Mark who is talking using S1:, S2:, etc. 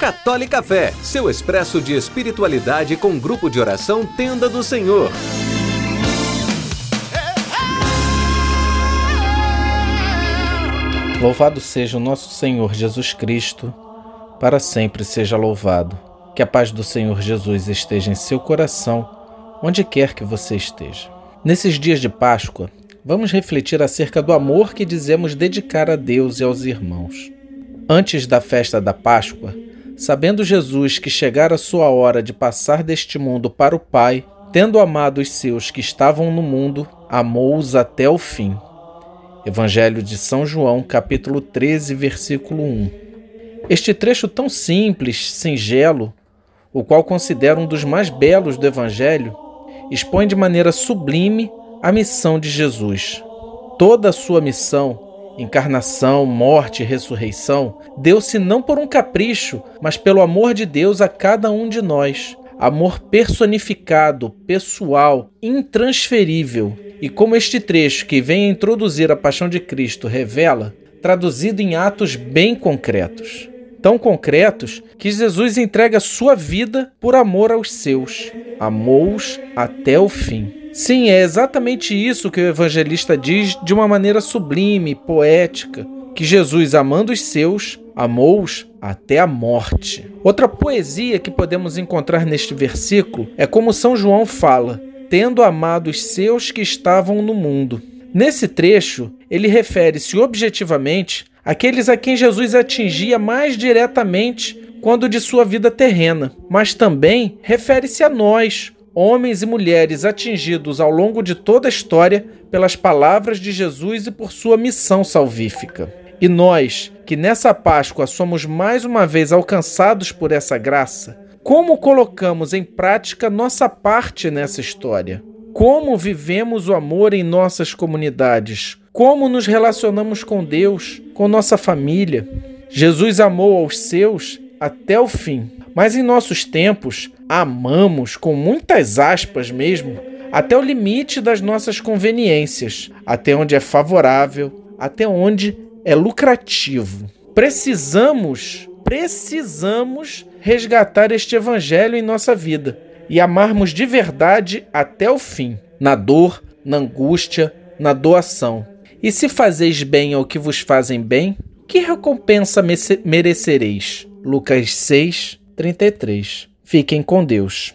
S1: Católica Fé, seu expresso de espiritualidade com grupo de oração Tenda do Senhor.
S2: Louvado seja o nosso Senhor Jesus Cristo, para sempre seja louvado. Que a paz do Senhor Jesus esteja em seu coração, onde quer que você esteja. Nesses dias de Páscoa, vamos refletir acerca do amor que dizemos dedicar a Deus e aos irmãos. Antes da festa da Páscoa, sabendo Jesus que chegara a sua hora de passar deste mundo para o Pai, tendo amado os seus que estavam no mundo, amou-os até o fim. Evangelho de São João, capítulo 13, versículo 1. Este trecho tão simples, singelo, o qual considero um dos mais belos do Evangelho, expõe de maneira sublime a missão de Jesus. Toda a sua missão encarnação, morte e ressurreição, deu-se não por um capricho, mas pelo amor de Deus a cada um de nós. Amor personificado, pessoal, intransferível. E como este trecho que vem introduzir a paixão de Cristo revela, traduzido em atos bem concretos. Tão concretos que Jesus entrega sua vida por amor aos seus. Amou-os até o fim. Sim, é exatamente isso que o evangelista diz de uma maneira sublime, poética, que Jesus, amando os seus, amou-os até a morte. Outra poesia que podemos encontrar neste versículo é como São João fala: tendo amado os seus que estavam no mundo. Nesse trecho, ele refere-se objetivamente àqueles a quem Jesus atingia mais diretamente quando de sua vida terrena, mas também refere-se a nós, homens e mulheres atingidos ao longo de toda a história pelas palavras de Jesus e por sua missão salvífica. E nós, que nessa Páscoa somos mais uma vez alcançados por essa graça, como colocamos em prática nossa parte nessa história? Como vivemos o amor em nossas comunidades? Como nos relacionamos com Deus, com nossa família? Jesus amou aos seus até o fim. Mas em nossos tempos, amamos, com muitas aspas mesmo, até o limite das nossas conveniências, até onde é favorável, até onde é lucrativo. Precisamos, precisamos resgatar este evangelho em nossa vida e amarmos de verdade até o fim, na dor, na angústia, na doação. E se fazeis bem ao que vos fazem bem, que recompensa merecereis? Lucas 6, 33. Fiquem com Deus.